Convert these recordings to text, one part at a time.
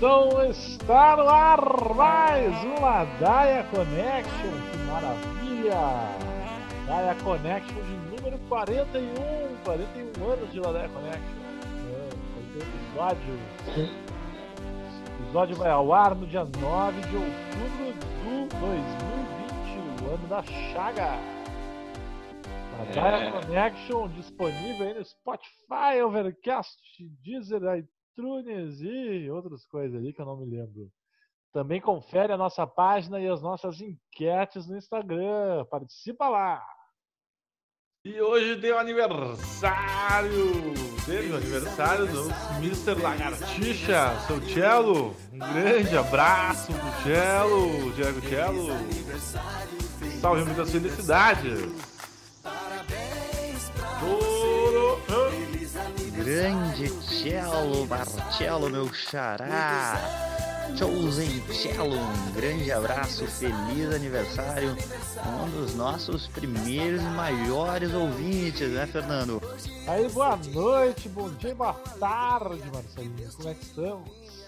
Então está no ar mais uma Daia Connection, que maravilha! Daia Connection de número 41, 41 anos de Ladaia Connection. É, episódio. O episódio vai ao ar no dia 9 de outubro de 2020, o ano da Chaga. A Daia é. Connection disponível aí no Spotify, Overcast, Deezer, iTunes e outras coisas ali que eu não me lembro. Também confere a nossa página e as nossas enquetes no Instagram. Participa lá! E hoje deu aniversário! Teve o aniversário do Mr. Lagartixa, seu Cello. Um grande abraço do Cello, Diego Cello. Salve muitas felicidades! Grande Cello Marcello, meu xará. Chosen Cello, um grande abraço, feliz aniversário. Um dos nossos primeiros e maiores ouvintes, né, Fernando? Aí, boa noite, bom dia, boa tarde, Marcelinho. Como é que estamos?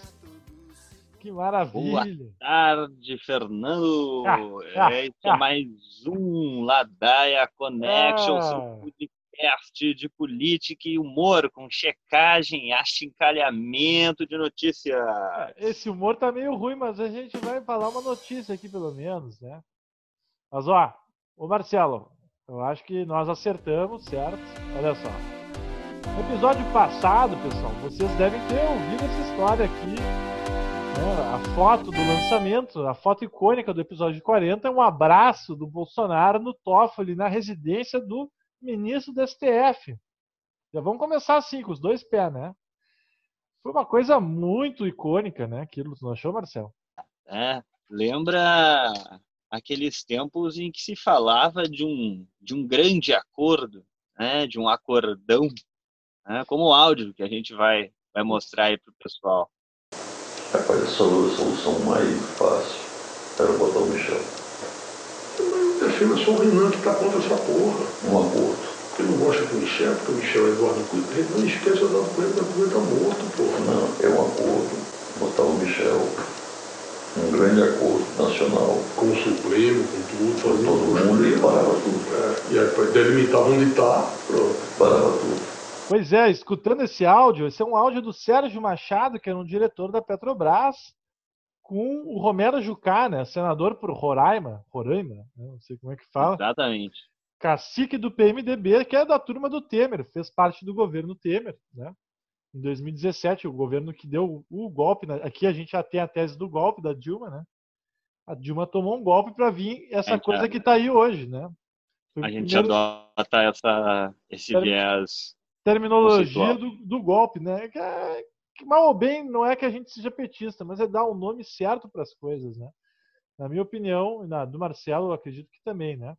Que maravilha! Boa tarde, Fernando! Ah, ah, Esse ah. é mais um Ladaia Connection, seu podcast de política e humor, com checagem, achincalhamento de notícias. É, esse humor tá meio ruim, mas a gente vai falar uma notícia aqui, pelo menos, né? Mas, ó, ô Marcelo, eu acho que nós acertamos, certo? Olha só. No episódio passado, pessoal, vocês devem ter ouvido essa história aqui né, a foto do lançamento, a foto icônica do episódio 40 é um abraço do Bolsonaro no Toffoli, na residência do ministro do STF. Já vamos começar assim, com os dois pés, né? Foi uma coisa muito icônica, né? Aquilo, não achou, Marcelo? É, lembra aqueles tempos em que se falava de um, de um grande acordo, né? de um acordão, né? como o áudio que a gente vai, vai mostrar aí para o pessoal. Rapaz, a solução mais fácil era botar o Michel. Mas defenda só o Renan que tá contra essa porra. Um acordo. Porque não gosta do Michel, porque o Michel é Eduardo Cunha. Não esquece o Eduardo Cunha, o Eduardo Cunha tá morto, porra. Não, é um acordo. Botar o Michel. Um grande acordo nacional. Com o Supremo, com tudo. Com todo mundo e parava tudo. É, e aí delimitar onde tá, pronto. Parava tudo. Pois é, escutando esse áudio, esse é um áudio do Sérgio Machado, que era um diretor da Petrobras, com o Romero Jucá, né, senador por Roraima, Roraima, né, não sei como é que fala. Exatamente. Cacique do PMDB, que é da turma do Temer, fez parte do governo Temer, né? Em 2017, o governo que deu o golpe, né? aqui a gente já tem a tese do golpe da Dilma, né? A Dilma tomou um golpe para vir essa coisa que está aí hoje, né? Foi a gente primeiro... adota essa, esse viés terminologia do, do, golpe, né? Que, mal ou bem não é que a gente seja petista, mas é dar o nome certo para as coisas, né? Na minha opinião, e na do Marcelo, eu acredito que também, né?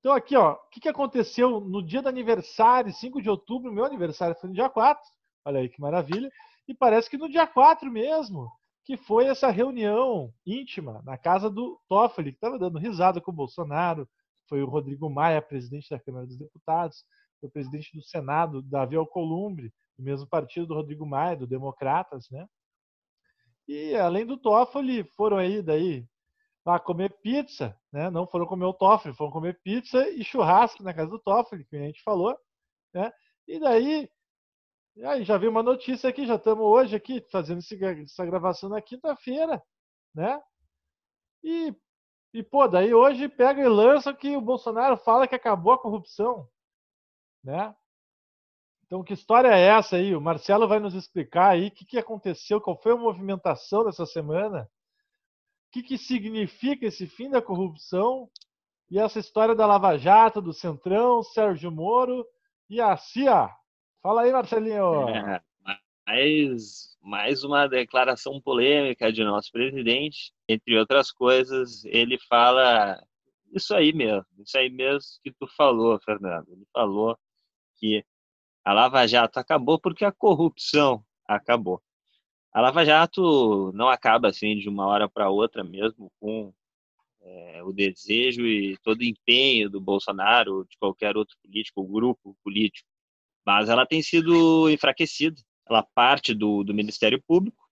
Então aqui, ó, o que, que aconteceu no dia do aniversário, 5 de outubro, meu aniversário foi no dia 4, olha aí que maravilha, e parece que no dia 4 mesmo, que foi essa reunião íntima na casa do Toffoli, que estava dando risada com o Bolsonaro, foi o Rodrigo Maia, presidente da Câmara dos Deputados, foi presidente do Senado, Davi Alcolumbre, do mesmo partido do Rodrigo Maia, do Democratas, né? E além do Toffoli, foram aí daí lá comer pizza, né? Não foram comer o Toffoli, foram comer pizza e churrasco na casa do Toffoli, que a gente falou, né? E daí, aí já veio uma notícia aqui, já estamos hoje aqui fazendo essa gravação na quinta-feira, né? E, e pô, daí hoje pega e lança que o Bolsonaro fala que acabou a corrupção né? Então, que história é essa aí? O Marcelo vai nos explicar aí o que, que aconteceu, qual foi a movimentação dessa semana, o que, que significa esse fim da corrupção e essa história da Lava Jato, do Centrão, Sérgio Moro e a CIA. Fala aí, Marcelinho. É, mais, mais uma declaração polêmica de nosso presidente. Entre outras coisas, ele fala isso aí mesmo, isso aí mesmo que tu falou, Fernando. Ele falou que a Lava Jato acabou porque a corrupção acabou. A Lava Jato não acaba assim de uma hora para outra, mesmo com é, o desejo e todo o empenho do Bolsonaro, ou de qualquer outro político, ou grupo político, mas ela tem sido enfraquecida. Ela parte do, do Ministério Público,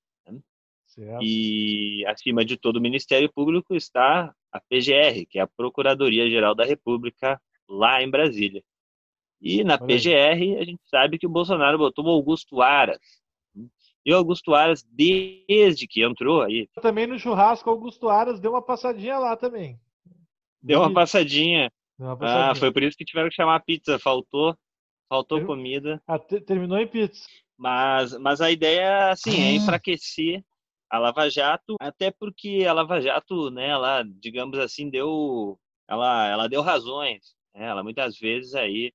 Certo. E acima de todo o Ministério Público está a PGR, que é a Procuradoria Geral da República, lá em Brasília. E na PGR a gente sabe que o Bolsonaro botou o Augusto Aras. E o Augusto Aras, desde que entrou aí. Também no churrasco, o Augusto Aras deu uma passadinha lá também. Deu uma passadinha. Deu uma passadinha. Ah, foi por isso que tiveram que chamar a pizza. Faltou, faltou comida. Ah, terminou em pizza. Mas, mas a ideia, assim, é ah. enfraquecer a Lava Jato, até porque a Lava Jato, né, ela, digamos assim, deu, ela, ela deu razões. Né? Ela muitas vezes aí é,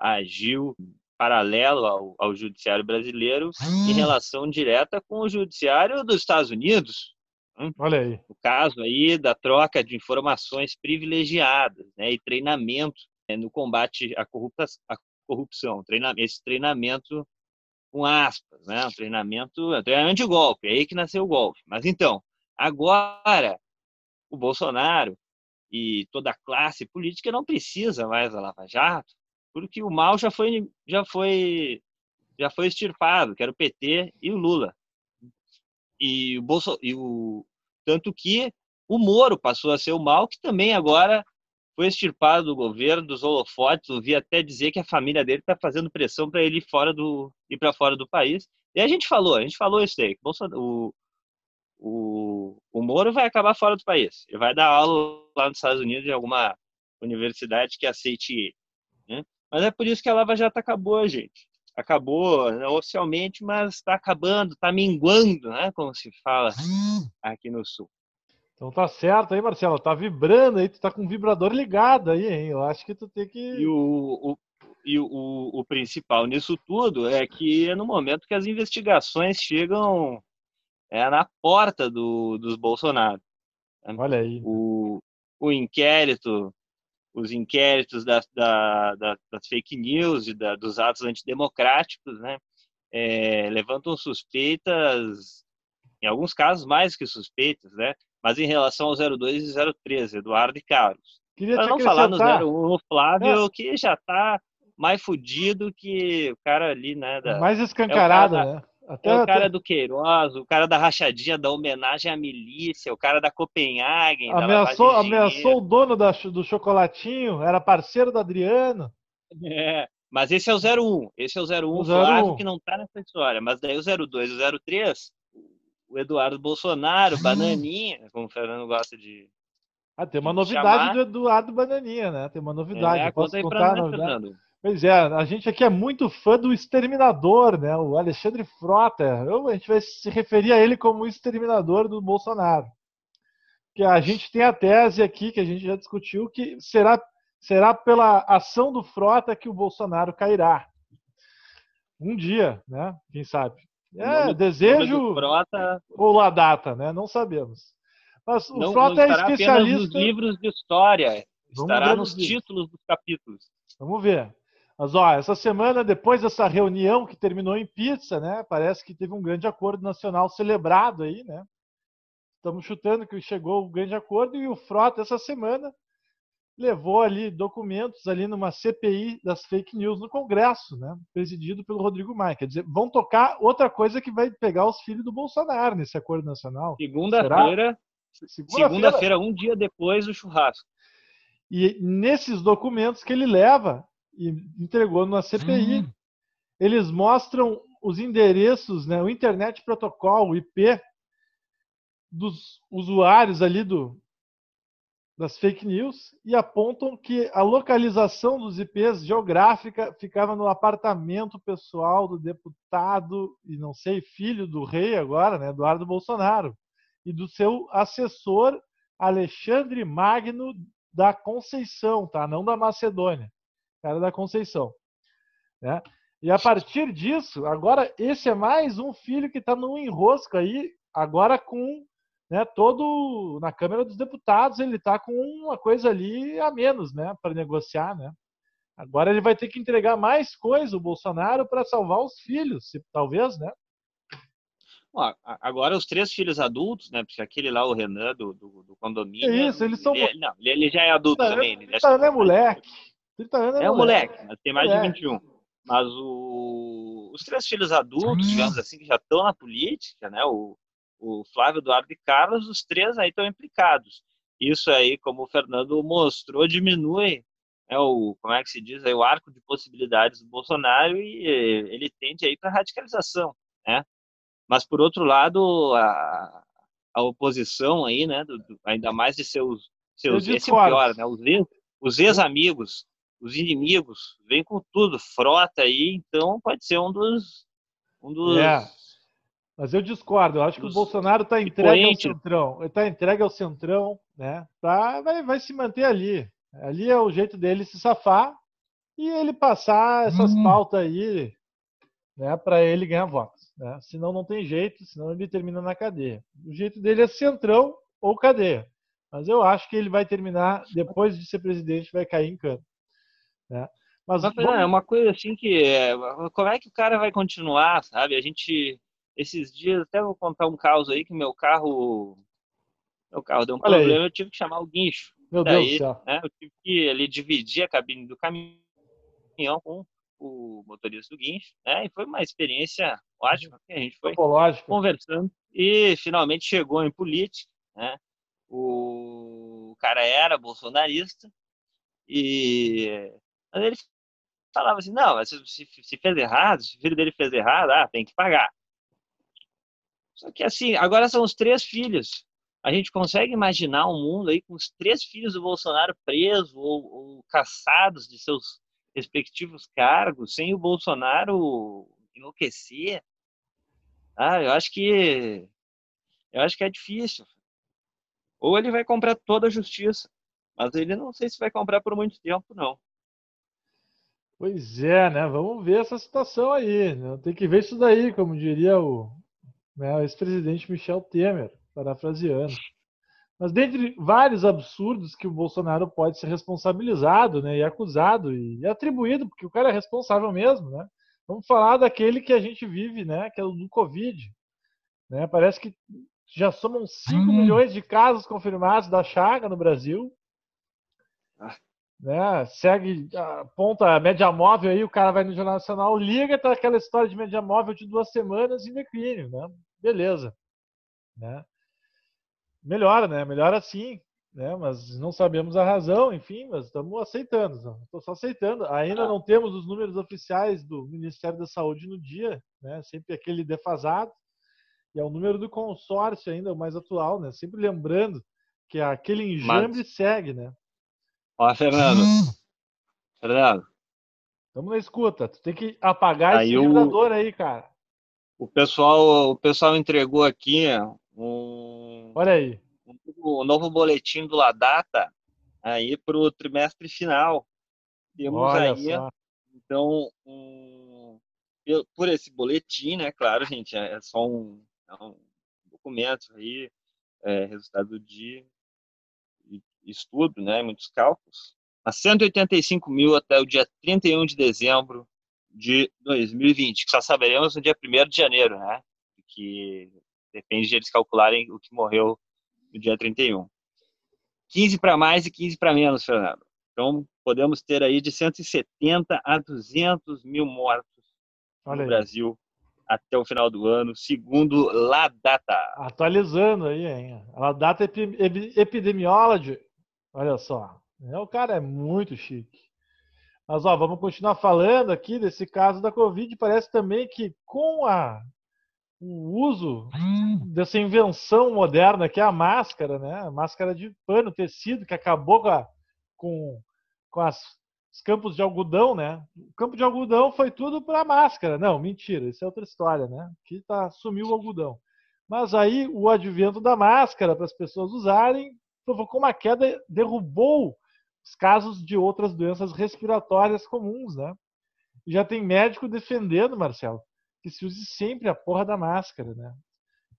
agiu paralelo ao, ao judiciário brasileiro em relação direta com o judiciário dos Estados Unidos. Né? Olha aí. O caso aí da troca de informações privilegiadas né, e treinamento né, no combate à, à corrupção. Treina, esse treinamento com aspas, né? Um treinamento, um treinamento de golpe, é aí que nasceu o golpe. Mas então, agora o Bolsonaro e toda a classe política não precisa mais da Lava Jato, porque o mal já foi já foi já foi extirpado, que era o PT e o Lula. E o Bolso, e o tanto que o Moro passou a ser o mal, que também agora foi extirpado do governo, dos holofotes. Ouvi até dizer que a família dele está fazendo pressão para ele ir fora do ir para fora do país. E a gente falou, a gente falou isso aí. O, o, o Moro vai acabar fora do país. Ele vai dar aula lá nos Estados Unidos em alguma universidade que aceite ele. Né? Mas é por isso que a Lava Jato acabou, gente. Acabou né, oficialmente, mas está acabando, está minguando, né? Como se fala hum. aqui no Sul. Então tá certo aí, Marcelo. Tá vibrando aí, tu tá com o vibrador ligado aí, hein? Eu acho que tu tem que. E o, o, e o, o principal nisso tudo é que é no momento que as investigações chegam é, na porta do, dos Bolsonaro. Olha aí. O, o inquérito, os inquéritos da, da, da, das fake news e da, dos atos antidemocráticos, né? É, levantam suspeitas, em alguns casos mais que suspeitas, né? mas em relação ao 02 e 03, Eduardo e Carlos. Para não falar no 01, o Flávio, é. que já está mais fudido que o cara ali, né? Da, mais escancarado, é né? Até, é o cara até... do Queiroz, o cara da rachadinha, da homenagem à milícia, o cara da Copenhagen. Ameaçou, da ameaçou o dono da, do chocolatinho, era parceiro do Adriano. É, mas esse é o 01. Esse é o 01, o Flávio, que não tá nessa história. Mas daí o 02 e o 03 o Eduardo Bolsonaro, Bananinha, como o Fernando gosta de. Ah, tem uma novidade chamar. do Eduardo Bananinha, né? Tem uma novidade. É, Posso contar a novidade? Fernando. Pois é, a gente aqui é muito fã do Exterminador, né? O Alexandre Frota. Eu, a gente vai se referir a ele como o Exterminador do Bolsonaro. Que a gente tem a tese aqui, que a gente já discutiu, que será, será pela ação do Frota que o Bolsonaro cairá. Um dia, né? Quem sabe? É, desejo Frota... ou a data, né? Não sabemos. Mas o não, Frota não é especialista. nos livros de história, Vamos estará nos títulos dos capítulos. Vamos ver. Mas ó, essa semana, depois dessa reunião que terminou em pizza, né? Parece que teve um grande acordo nacional celebrado aí, né? Estamos chutando que chegou o um grande acordo e o Frota essa semana levou ali documentos ali numa CPI das fake news no Congresso, né? Presidido pelo Rodrigo Maia. Quer dizer, vão tocar outra coisa que vai pegar os filhos do Bolsonaro nesse acordo nacional. Segunda-feira, segunda-feira, segunda um dia depois do churrasco. E nesses documentos que ele leva e entregou na CPI, hum. eles mostram os endereços, né, o Internet Protocol, o IP, dos usuários ali do, das fake news e apontam que a localização dos IPs geográfica ficava no apartamento pessoal do deputado e não sei filho do rei agora, né, Eduardo Bolsonaro, e do seu assessor Alexandre Magno da Conceição, tá? Não da Macedônia, cara da Conceição, né? E a partir disso, agora esse é mais um filho que está no enrosco aí, agora com né, todo na Câmara dos Deputados ele está com uma coisa ali a menos, né, para negociar, né? Agora ele vai ter que entregar mais coisa o Bolsonaro para salvar os filhos, se, talvez, né? agora os três filhos adultos, né? Porque aquele lá, o Renan do, do, do condomínio. É isso, eles são. Ele, é, não, ele, já é adulto também. Ele 30 anos é moleque. 30 anos é, é moleque. moleque, mas tem mais moleque. de 21. Mas o, os três filhos adultos, digamos assim, que já estão na política, né? O, o Flávio Eduardo e Carlos, os três aí estão implicados. Isso aí, como o Fernando mostrou, diminui é o como é que se diz aí, o arco de possibilidades do Bolsonaro e ele tende aí para radicalização, né? Mas por outro lado a, a oposição aí, né, do, do, ainda mais de seus seus esse é pior, né, os ex, os ex-amigos, os inimigos, vem com tudo, frota aí, então pode ser um dos um dos é. Mas eu discordo, eu acho que o Bolsonaro está entregue ao centrão, ele está entregue ao centrão, né? Tá, vai, vai se manter ali. Ali é o jeito dele se safar e ele passar essas hum. pautas aí, né, para ele ganhar votos. Né? Senão não tem jeito, senão ele termina na cadeia. O jeito dele é centrão ou cadeia. Mas eu acho que ele vai terminar, depois de ser presidente, vai cair em campo. Né? Mas vamos... é uma coisa assim que é, como é que o cara vai continuar, sabe? A gente esses dias até vou contar um caso aí que meu carro meu carro deu um Olha problema, aí. eu tive que chamar o guincho. Meu Daí, Deus do céu. Né, eu tive que ele dividir a cabine do caminhão com o motorista do guincho, né? E foi uma experiência ótima, que a gente foi conversando e finalmente chegou em política, né? O cara era bolsonarista e ele falava assim, não, se, se fez errado, se o filho dele fez errado, ah, tem que pagar. Só que assim, agora são os três filhos a gente consegue imaginar um mundo aí com os três filhos do Bolsonaro presos ou, ou caçados de seus respectivos cargos, sem o Bolsonaro enlouquecer? Ah, eu acho que eu acho que é difícil. Ou ele vai comprar toda a justiça, mas ele não sei se vai comprar por muito tempo, não. Pois é, né? Vamos ver essa situação aí. Né? Tem que ver isso daí, como diria o, né, o ex-presidente Michel Temer parafraseando. Mas dentre vários absurdos que o Bolsonaro pode ser responsabilizado, né, e acusado e atribuído, porque o cara é responsável mesmo, né? Vamos falar daquele que a gente vive, né, que é o do Covid, né? Parece que já somam 5 hum. milhões de casos confirmados da chaga no Brasil. Né? Segue, aponta a média móvel aí, o cara vai no Jornal Nacional, liga, tá aquela história de média móvel de duas semanas em declínio, né? Beleza. Né? melhora, né? Melhora sim, né? Mas não sabemos a razão, enfim, mas estamos aceitando. Estou só aceitando. Ainda ah. não temos os números oficiais do Ministério da Saúde no dia, né? Sempre aquele defasado. E é o número do consórcio ainda o mais atual, né? Sempre lembrando que aquele enjambre mas... segue, né? Ó, Fernando. Hum. Fernando. Estamos na escuta. Tu tem que apagar aí esse o... aí, cara. O pessoal, o pessoal entregou aqui um, Olha aí. Um, novo boletim do Ladata aí para o trimestre final. Temos Olha aí, só. então, um, por esse boletim, né? Claro, gente, é, é só um, é um documento aí, é, resultado de estudo, né? Muitos cálculos. A 185 mil até o dia 31 de dezembro de 2020, que só saberemos no dia 1 de janeiro, né? Que Depende de eles calcularem o que morreu no dia 31. 15 para mais e 15 para menos, Fernando. Então, podemos ter aí de 170 a 200 mil mortos Olha no aí. Brasil até o final do ano, segundo La Data. Atualizando aí, hein? La Data Epidemiology. Olha só. É, o cara é muito chique. Mas ó, vamos continuar falando aqui desse caso da Covid. Parece também que com a o uso hum. dessa invenção moderna que é a máscara, né? A máscara de pano, tecido, que acabou com, a, com, com as, os campos de algodão, né? O campo de algodão foi tudo para máscara. Não, mentira, isso é outra história, né? Que tá, sumiu o algodão. Mas aí o advento da máscara para as pessoas usarem provocou uma queda, derrubou os casos de outras doenças respiratórias comuns, né? E já tem médico defendendo, Marcelo, que se use sempre a porra da máscara, né?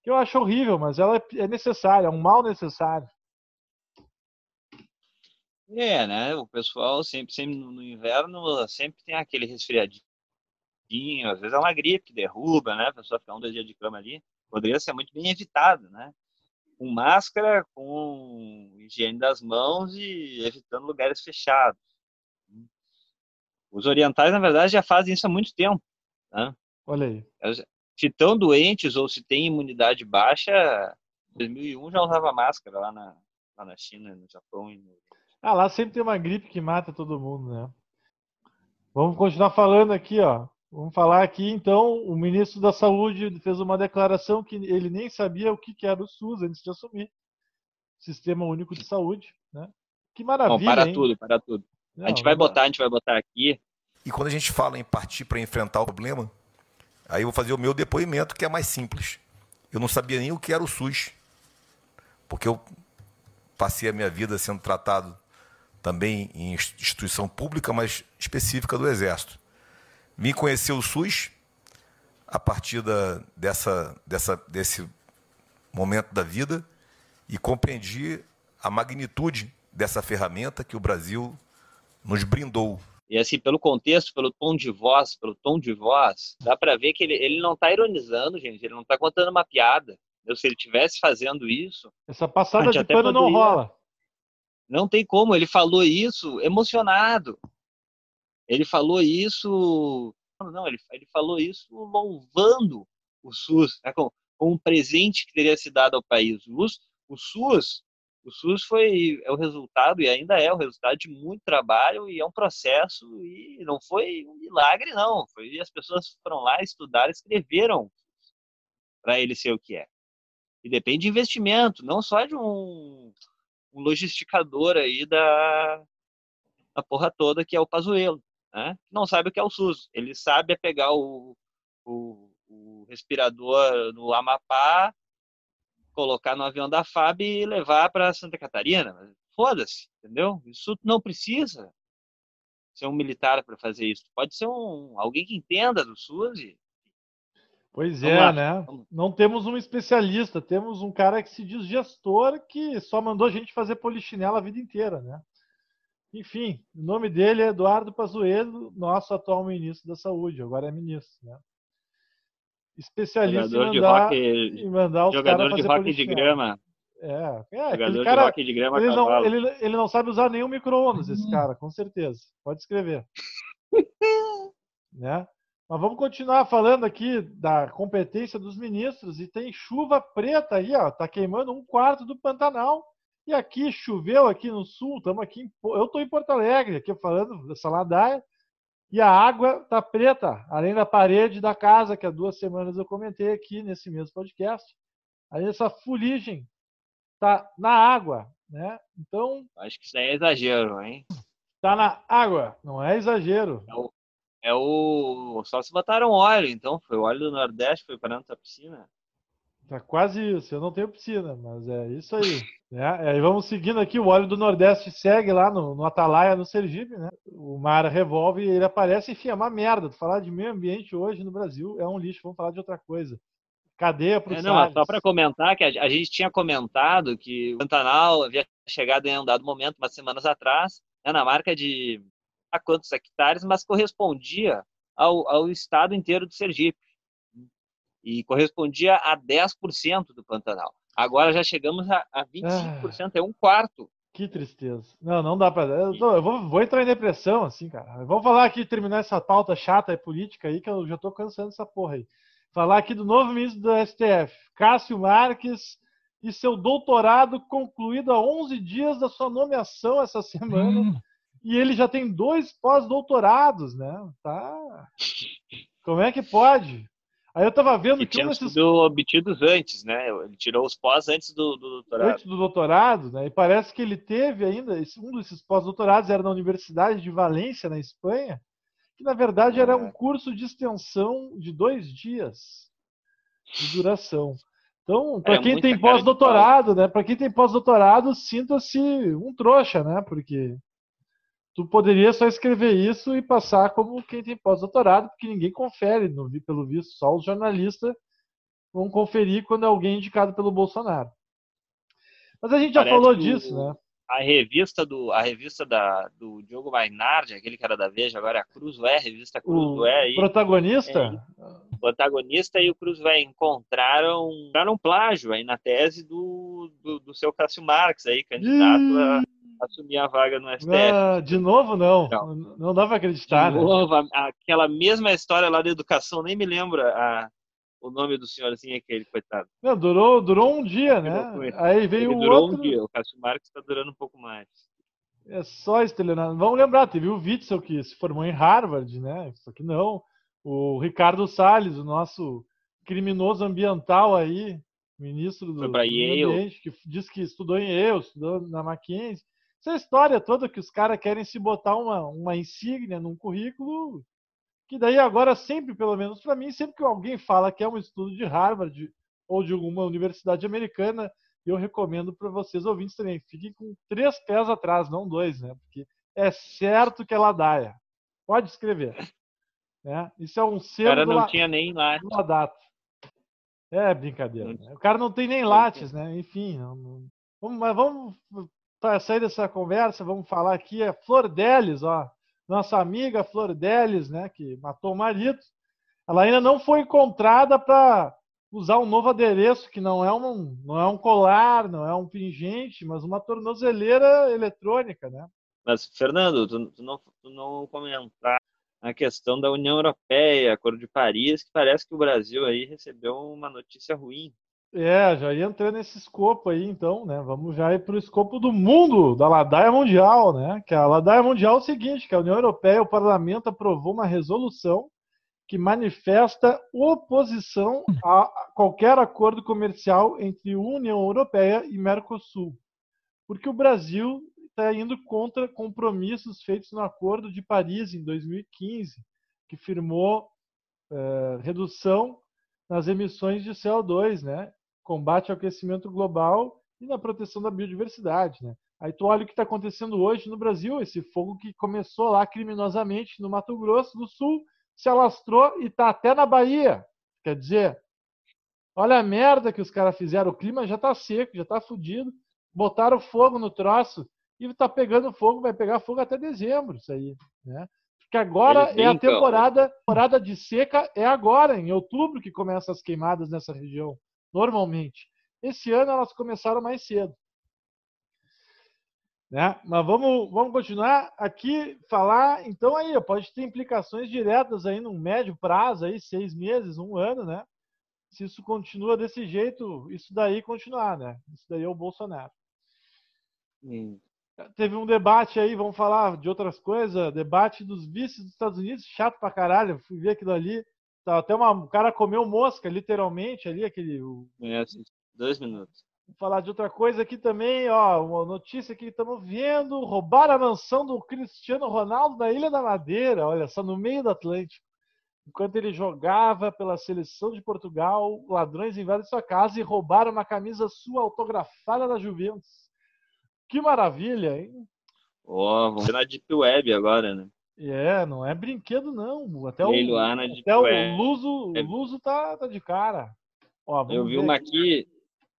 Que eu acho horrível, mas ela é, é necessária, é um mal necessário. É, né? O pessoal sempre, sempre no inverno sempre tem aquele resfriadinho, às vezes é uma gripe que derruba, né? A pessoa fica um, dois dias de cama ali. Poderia ser muito bem evitado, né? Com máscara, com higiene das mãos e evitando lugares fechados. Os orientais, na verdade, já fazem isso há muito tempo. Né? Olha aí. se estão doentes ou se têm imunidade baixa, 2001 já usava máscara lá na, lá na China, no Japão e no... Ah, lá sempre tem uma gripe que mata todo mundo, né? Vamos continuar falando aqui, ó. Vamos falar aqui, então, o ministro da Saúde fez uma declaração que ele nem sabia o que era o SUS antes de assumir. Sistema Único de Saúde, né? Que maravilha, Bom, para hein? tudo, para tudo. Não, a gente vai botar, a gente vai botar aqui. E quando a gente fala em partir para enfrentar o problema, aí eu vou fazer o meu depoimento, que é mais simples. Eu não sabia nem o que era o SUS, porque eu passei a minha vida sendo tratado também em instituição pública, mas específica do Exército. Vim conhecer o SUS a partir da, dessa, dessa, desse momento da vida e compreendi a magnitude dessa ferramenta que o Brasil nos brindou. E assim, pelo contexto, pelo tom de voz, pelo tom de voz, dá para ver que ele, ele não está ironizando, gente, ele não está contando uma piada. Eu, se ele tivesse fazendo isso. Essa passada de pano não rola. Não tem como, ele falou isso emocionado. Ele falou isso. Não, ele, ele falou isso louvando o SUS, né, com, com um presente que teria se dado ao país. O, o SUS o SUS foi é o resultado e ainda é o resultado de muito trabalho e é um processo e não foi um milagre não foi as pessoas foram lá estudaram escreveram para ele ser o que é e depende de investimento não só de um, um logisticador aí da, da porra toda que é o Pazuello né não sabe o que é o SUS ele sabe é pegar o, o, o respirador no Amapá colocar no avião da FAB e levar para Santa Catarina. Foda-se, entendeu? Isso não precisa ser um militar para fazer isso. Pode ser um alguém que entenda do SUS. E... Pois Vamos é, lá. né? Não temos um especialista, temos um cara que se diz gestor que só mandou a gente fazer polichinela a vida inteira, né? Enfim, o nome dele é Eduardo Pazuello, nosso atual ministro da Saúde, agora é ministro, né? especialista jogador em mandar, rock, em mandar os jogador de rock de grama. É, é jogador cara, de rock de grama ele não, ele, ele não sabe usar nenhum micro-ondas, esse cara, com certeza. Pode escrever. né? Mas vamos continuar falando aqui da competência dos ministros e tem chuva preta aí, ó, tá queimando um quarto do Pantanal. E aqui choveu aqui no sul, estamos aqui, em, eu estou em Porto Alegre, aqui falando dessa ladaia. E a água está preta, além da parede da casa, que há duas semanas eu comentei aqui nesse mesmo podcast. Aí essa fuligem está na água, né? Então. Acho que isso aí é exagero, hein? Está na água, não é exagero. É o, é o. Só se botaram óleo, então. Foi o óleo do Nordeste, foi para dentro da piscina. Tá quase isso. Eu não tenho piscina, mas é isso aí. né? Aí vamos seguindo aqui. O óleo do Nordeste segue lá no, no Atalaia, no Sergipe, né? O mar revolve e ele aparece. Enfim, é uma merda. Falar de meio ambiente hoje no Brasil é um lixo. Vamos falar de outra coisa. Cadeia para o é, Não, é só para comentar que a, a, gente tinha comentado que o Pantanal havia chegado em um dado momento, umas semanas atrás, né, na marca de a quantos hectares, mas correspondia ao, ao estado inteiro do Sergipe e correspondia a 10% do Pantanal. Agora já chegamos a, a 25%, ah, é um quarto. Que tristeza. Não, não dá para. Eu, eu vou, vou, entrar em depressão, assim, cara. Vamos falar aqui, terminar essa pauta chata e política aí, que eu já tô cansando dessa porra aí. Falar aqui do novo ministro do STF, Cássio Marques, e seu doutorado concluído há 11 dias da sua nomeação essa semana. Hum. E ele já tem dois pós-doutorados, né? Tá. Como é que pode? Aí eu tava vendo que, que um desses... obtidos antes, né? Ele tirou os pós antes do, do, doutorado. Antes do doutorado, né? E parece que ele teve ainda, um desses pós-doutorados era na Universidade de Valência, na Espanha, que na verdade era um é. curso de extensão de dois dias de duração. Então, para quem tem pós-doutorado, né? Para quem tem pós-doutorado, sinta-se um trouxa, né? Porque tu poderia só escrever isso e passar como quem tem pós-doutorado, porque ninguém confere, no, pelo visto, só os jornalistas vão conferir quando é alguém indicado pelo Bolsonaro. Mas a gente já Parece falou disso, o, né? A revista do a revista da, do Diogo Mainardi, aquele cara da Veja, agora é a Cruzoé, a revista Cruzoé. O protagonista? É, o protagonista e o Cruzoé encontraram, encontraram um plágio aí na tese do, do, do seu Cássio Marques aí, candidato a assumir a vaga no STF. Ah, de novo, não. Não, não dá para acreditar. De né? novo, aquela mesma história lá da educação, nem me lembro a, o nome do senhorzinho aquele, coitado. Não, durou, durou um dia, né? Aí veio o durou outro... um dia, o Cássio Marques está durando um pouco mais. É só estelionato. Vamos lembrar, teve o Witzel que se formou em Harvard, né? Só que não. O Ricardo Salles, o nosso criminoso ambiental aí, ministro do, do Ambiente, que disse que estudou em Yale, estudou na Mackenzie. Essa história toda que os caras querem se botar uma, uma insígnia num currículo, que daí agora sempre, pelo menos para mim, sempre que alguém fala que é um estudo de Harvard ou de alguma universidade americana, eu recomendo para vocês ouvintes também, fiquem com três pés atrás, não dois, né? Porque é certo que é ladaia. Pode escrever. Né? Isso é um selo. O cara não tinha nem lá. É brincadeira. Né? O cara não tem nem lattes, né? Enfim, não... Vamos, mas vamos para sair dessa conversa, vamos falar aqui a Flor Delis, ó, nossa amiga Flor Delis, né, que matou o marido. Ela ainda não foi encontrada para usar um novo adereço que não é um não é um colar, não é um pingente, mas uma tornozeleira eletrônica, né? Mas Fernando, tu, tu não tu não comentar a questão da União Europeia, Acordo de Paris, que parece que o Brasil aí recebeu uma notícia ruim. É, já ia entrar nesse escopo aí, então, né? Vamos já ir para o escopo do mundo, da Ladaia Mundial, né? Que a Ladaia Mundial é o seguinte, que a União Europeia, o Parlamento aprovou uma resolução que manifesta oposição a qualquer acordo comercial entre União Europeia e Mercosul, porque o Brasil está indo contra compromissos feitos no Acordo de Paris em 2015, que firmou é, redução nas emissões de CO2, né? Combate ao aquecimento global e na proteção da biodiversidade. Né? Aí tu olha o que está acontecendo hoje no Brasil, esse fogo que começou lá criminosamente no Mato Grosso do Sul, se alastrou e está até na Bahia. Quer dizer, olha a merda que os caras fizeram, o clima já está seco, já está fudido, botaram fogo no troço, e está pegando fogo, vai pegar fogo até dezembro, isso aí, né? Porque agora é a temporada, temporada de seca é agora, em outubro, que começam as queimadas nessa região, normalmente. Esse ano elas começaram mais cedo. Né? Mas vamos, vamos continuar aqui, falar, então aí, pode ter implicações diretas aí num médio prazo, aí, seis meses, um ano, né? Se isso continua desse jeito, isso daí continuar, né? Isso daí é o Bolsonaro. Hum. Teve um debate aí, vamos falar de outras coisas, debate dos vices dos Estados Unidos, chato pra caralho, fui ver aquilo ali. Tá, até uma, o cara comeu mosca, literalmente, ali, aquele. O... É, dois minutos. Vamos falar de outra coisa aqui também, ó, uma notícia que estamos vendo, roubaram a mansão do Cristiano Ronaldo na Ilha da Madeira, olha só, no meio do Atlântico. Enquanto ele jogava pela seleção de Portugal, ladrões invadem sua casa e roubaram uma camisa sua autografada da Juventus. Que maravilha, hein? Ó, oh, vamos ver na Deep Web agora, né? É, não é brinquedo, não. Até o, até o Luso, é... Luso tá, tá de cara. Ó, eu vi uma aqui,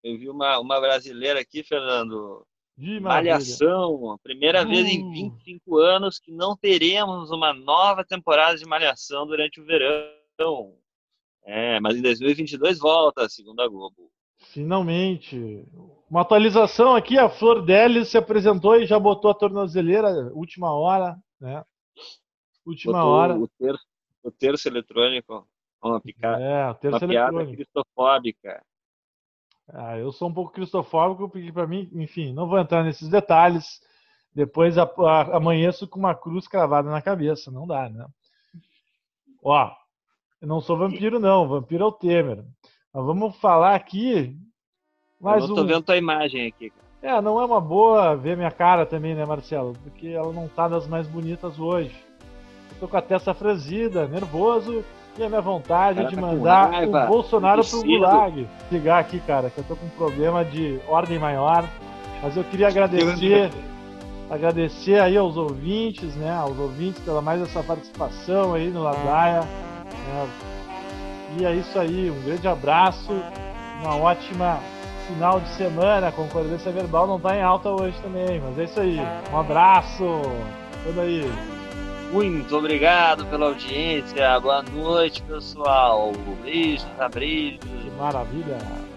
eu vi uma, uma brasileira aqui, Fernando. De Malhação, a primeira uh. vez em 25 anos que não teremos uma nova temporada de Malhação durante o verão. É, mas em 2022 volta, segundo a Globo. Finalmente. Uma atualização aqui, a Flor Delis se apresentou e já botou a tornozeleira, última hora, né? Última botou hora. O terço, o terço eletrônico, uma picada. É, o terço uma eletrônico. cristofóbica. Ah, eu sou um pouco cristofóbico, porque para mim, enfim, não vou entrar nesses detalhes. Depois a, a, amanheço com uma cruz cravada na cabeça, não dá, né? Ó, eu não sou vampiro não, vampiro é o Temer. Mas vamos falar aqui mais eu não tô um... vendo tua imagem aqui. É, não é uma boa ver minha cara também, né, Marcelo? Porque ela não tá das mais bonitas hoje. Tô com a testa franzida, nervoso, e a minha vontade de tá mandar o Bolsonaro pro Gulag. Ligar aqui, cara, que eu tô com um problema de ordem maior. Mas eu queria agradecer, agradecer aí aos ouvintes, né, aos ouvintes pela mais essa participação aí no Ladaia. Né? E é isso aí, um grande abraço, uma ótima final de semana, a concordância verbal não está em alta hoje também, mas é isso aí. Um abraço, tudo aí. Muito obrigado pela audiência, boa noite pessoal, beijos, abraços. Que maravilha.